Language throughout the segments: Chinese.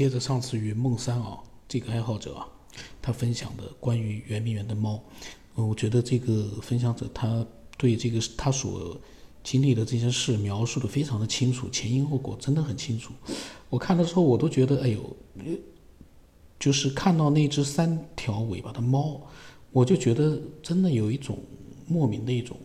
接着上次与梦三啊这个爱好者啊，他分享的关于圆明园的猫，嗯，我觉得这个分享者他对这个他所经历的这些事描述的非常的清楚，前因后果真的很清楚。我看的时候我都觉得，哎呦，就是看到那只三条尾巴的猫，我就觉得真的有一种莫名的一种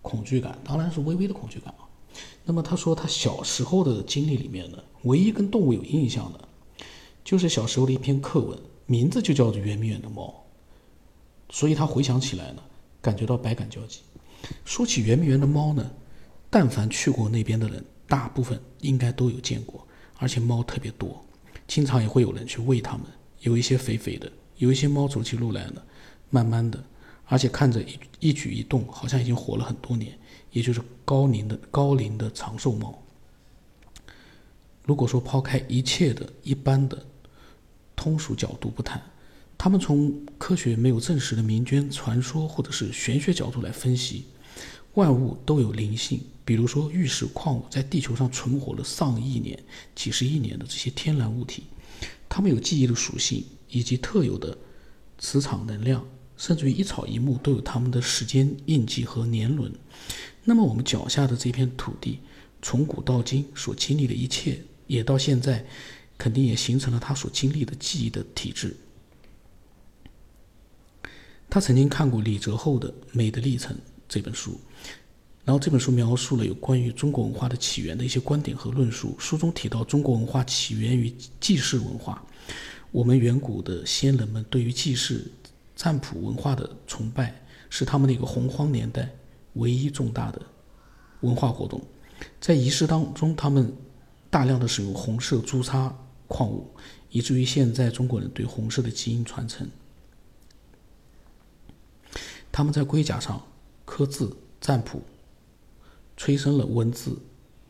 恐惧感，当然是微微的恐惧感啊。那么他说，他小时候的经历里面呢，唯一跟动物有印象的，就是小时候的一篇课文，名字就叫做《圆明园的猫》，所以他回想起来呢，感觉到百感交集。说起圆明园的猫呢，但凡去过那边的人，大部分应该都有见过，而且猫特别多，经常也会有人去喂它们，有一些肥肥的，有一些猫走起路来呢，慢慢的，而且看着一一举一动，好像已经活了很多年。也就是高龄的高龄的长寿猫。如果说抛开一切的一般的通俗角度不谈，他们从科学没有证实的民间传说或者是玄学角度来分析，万物都有灵性。比如说玉石矿物在地球上存活了上亿年、几十亿年的这些天然物体，它们有记忆的属性以及特有的磁场能量，甚至于一草一木都有它们的时间印记和年轮。那么我们脚下的这片土地，从古到今所经历的一切，也到现在，肯定也形成了他所经历的记忆的体制。他曾经看过李泽厚的《美的历程》这本书，然后这本书描述了有关于中国文化的起源的一些观点和论述。书中提到，中国文化起源于祭祀文化，我们远古的先人们对于祭祀、占卜文化的崇拜，是他们的一个洪荒年代。唯一重大的文化活动，在仪式当中，他们大量的使用红色朱砂矿物，以至于现在中国人对红色的基因传承。他们在龟甲上刻字占卜，催生了文字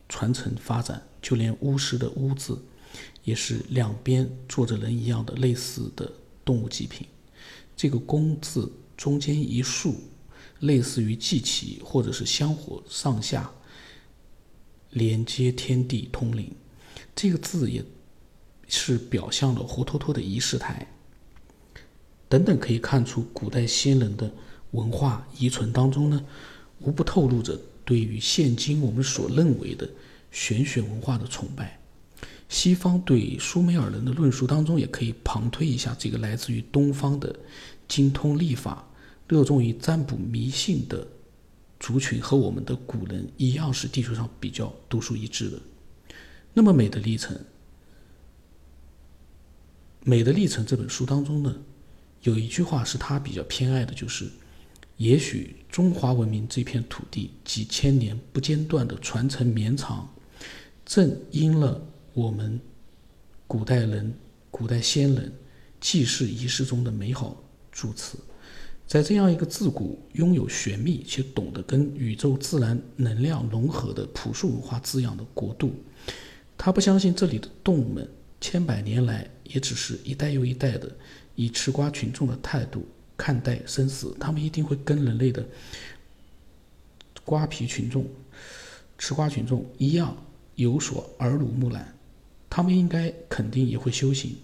传承发展。就连巫师的巫字，也是两边坐着人一样的类似的动物祭品。这个公字中间一竖。类似于祭旗或者是香火上下连接天地通灵，这个字也是表象了活脱脱的仪式台等等，可以看出古代先人的文化遗存当中呢，无不透露着对于现今我们所认为的玄学文化的崇拜。西方对苏美尔人的论述当中，也可以旁推一下这个来自于东方的精通历法。热衷于占卜迷信的族群和我们的古人一样，是地球上比较独树一帜的。那么，《美的历程》《美的历程》这本书当中呢，有一句话是他比较偏爱的，就是“也许中华文明这片土地几千年不间断的传承绵长，正因了我们古代人、古代先人祭祀仪式中的美好祝词。”在这样一个自古拥有玄秘且懂得跟宇宙自然能量融合的朴素文化滋养的国度，他不相信这里的动物们千百年来也只是一代又一代的以吃瓜群众的态度看待生死，他们一定会跟人类的瓜皮群众、吃瓜群众一样有所耳濡目染，他们应该肯定也会修行。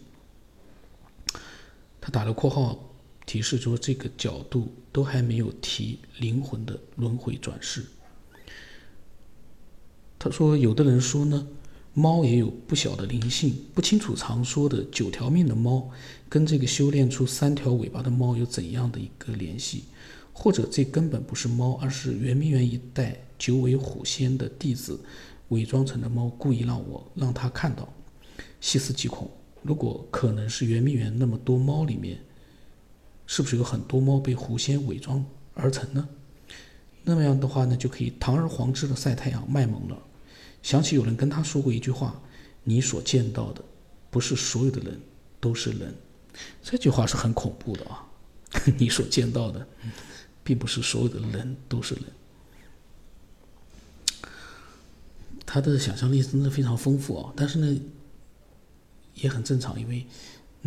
他打了括号。提示说，这个角度都还没有提灵魂的轮回转世。他说，有的人说呢，猫也有不小的灵性，不清楚常说的九条命的猫跟这个修炼出三条尾巴的猫有怎样的一个联系，或者这根本不是猫，而是圆明园一带九尾虎仙的弟子伪装成的猫，故意让我让他看到。细思极恐，如果可能是圆明园那么多猫里面。是不是有很多猫被狐仙伪装而成呢？那么样的话呢，就可以堂而皇之的晒太阳卖萌了。想起有人跟他说过一句话：“你所见到的，不是所有的人都是人。”这句话是很恐怖的啊！你所见到的，并不是所有的人都是人。他的想象力真的非常丰富啊！但是呢，也很正常，因为。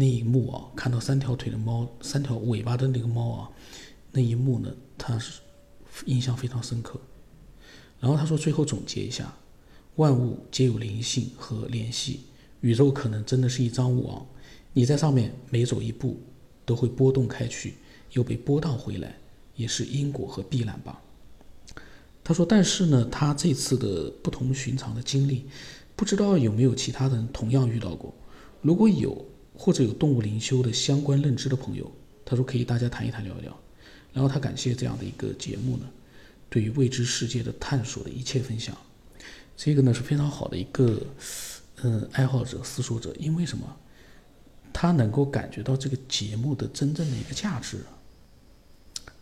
那一幕啊，看到三条腿的猫，三条尾巴的那个猫啊，那一幕呢，他是印象非常深刻。然后他说，最后总结一下，万物皆有灵性和联系，宇宙可能真的是一张网，你在上面每走一步，都会波动开去，又被波荡回来，也是因果和必然吧。他说：“但是呢，他这次的不同寻常的经历，不知道有没有其他人同样遇到过。如果有，或者有动物灵修的相关认知的朋友，他说可以大家谈一谈聊一聊。然后他感谢这样的一个节目呢，对于未知世界的探索的一切分享。这个呢是非常好的一个，嗯，爱好者、思索者，因为什么？他能够感觉到这个节目的真正的一个价值。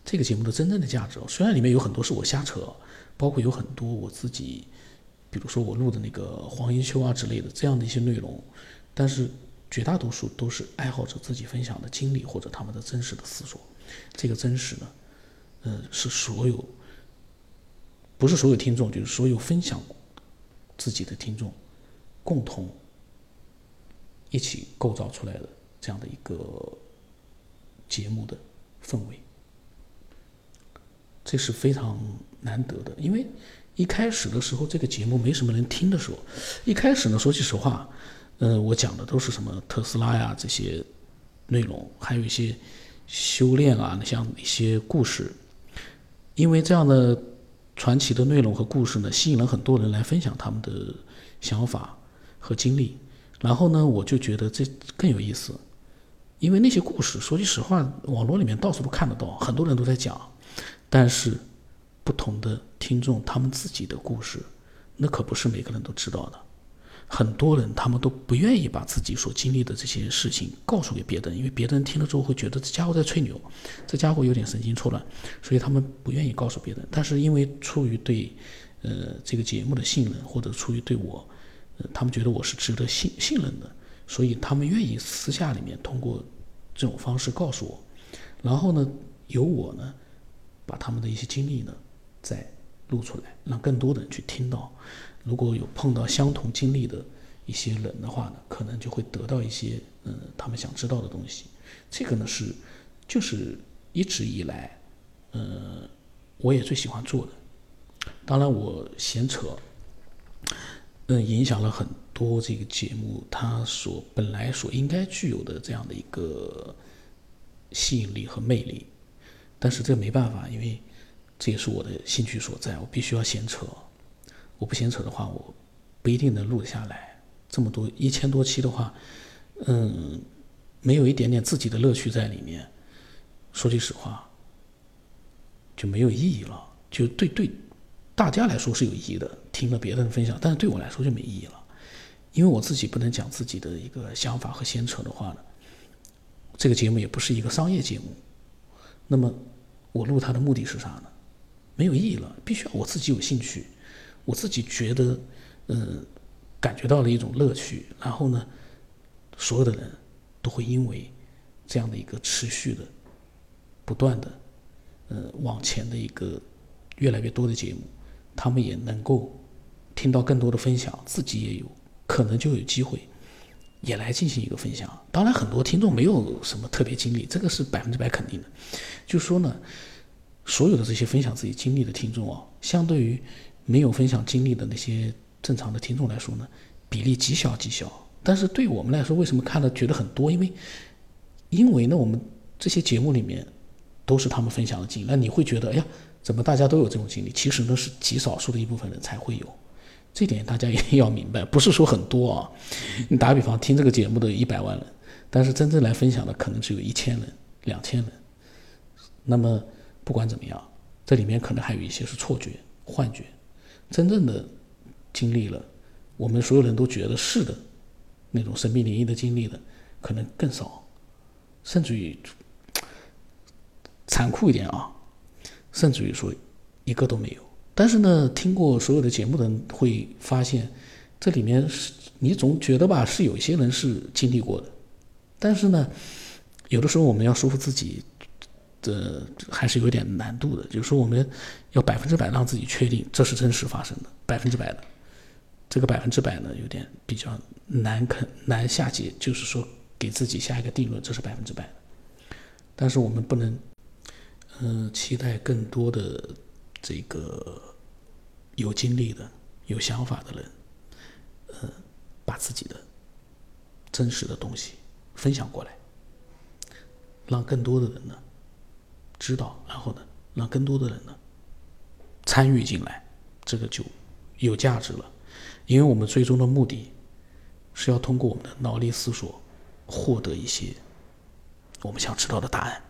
这个节目的真正的价值，虽然里面有很多是我瞎扯。”包括有很多我自己，比如说我录的那个黄一秋啊之类的这样的一些内容，但是绝大多数都是爱好者自己分享的经历或者他们的真实的思索。这个真实呢，呃，是所有，不是所有听众，就是所有分享自己的听众共同一起构造出来的这样的一个节目的氛围。这是非常难得的，因为一开始的时候这个节目没什么人听的时候，一开始呢，说句实话，呃，我讲的都是什么特斯拉呀这些内容，还有一些修炼啊，像一些故事，因为这样的传奇的内容和故事呢，吸引了很多人来分享他们的想法和经历，然后呢，我就觉得这更有意思，因为那些故事，说句实话，网络里面到处都看得到，很多人都在讲。但是，不同的听众他们自己的故事，那可不是每个人都知道的。很多人他们都不愿意把自己所经历的这些事情告诉给别人，因为别人听了之后会觉得这家伙在吹牛，这家伙有点神经错乱，所以他们不愿意告诉别人。但是因为出于对，呃，这个节目的信任，或者出于对我，呃，他们觉得我是值得信信任的，所以他们愿意私下里面通过这种方式告诉我。然后呢，由我呢。把他们的一些经历呢，再录出来，让更多的人去听到。如果有碰到相同经历的一些人的话呢，可能就会得到一些嗯他们想知道的东西。这个呢是就是一直以来，呃，我也最喜欢做的。当然我闲扯，嗯，影响了很多这个节目它所本来所应该具有的这样的一个吸引力和魅力。但是这没办法，因为这也是我的兴趣所在，我必须要闲扯。我不闲扯的话，我不一定能录下来。这么多一千多期的话，嗯，没有一点点自己的乐趣在里面，说句实话，就没有意义了。就对对大家来说是有意义的，听了别人分享，但是对我来说就没意义了，因为我自己不能讲自己的一个想法和闲扯的话呢，这个节目也不是一个商业节目。那么，我录它的目的是啥呢？没有意义了，必须要我自己有兴趣，我自己觉得，嗯，感觉到了一种乐趣。然后呢，所有的人都会因为这样的一个持续的、不断的，呃，往前的一个越来越多的节目，他们也能够听到更多的分享，自己也有可能就有机会。也来进行一个分享。当然，很多听众没有什么特别经历，这个是百分之百肯定的。就说呢，所有的这些分享自己经历的听众啊，相对于没有分享经历的那些正常的听众来说呢，比例极小极小。但是对我们来说，为什么看了觉得很多？因为，因为呢，我们这些节目里面都是他们分享的经历，那你会觉得，哎呀，怎么大家都有这种经历？其实呢，是极少数的一部分人才会有。这点大家一定要明白，不是说很多啊。你打比方，听这个节目的一百万人，但是真正来分享的可能只有一千人、两千人。那么不管怎么样，这里面可能还有一些是错觉、幻觉。真正的经历了，我们所有人都觉得是的，那种神秘灵异的经历的，可能更少，甚至于 残酷一点啊，甚至于说一个都没有。但是呢，听过所有的节目的人会发现，这里面是你总觉得吧，是有一些人是经历过的。但是呢，有的时候我们要说服自己，这还是有点难度的。就是说，我们要百分之百让自己确定这是真实发生的，百分之百的。这个百分之百呢，有点比较难肯难下结，就是说给自己下一个定论，这是百分之百的。但是我们不能，嗯，期待更多的这个。有经历的、有想法的人，呃，把自己的真实的东西分享过来，让更多的人呢知道，然后呢，让更多的人呢参与进来，这个就有价值了。因为我们最终的目的是要通过我们的脑力思索，获得一些我们想知道的答案。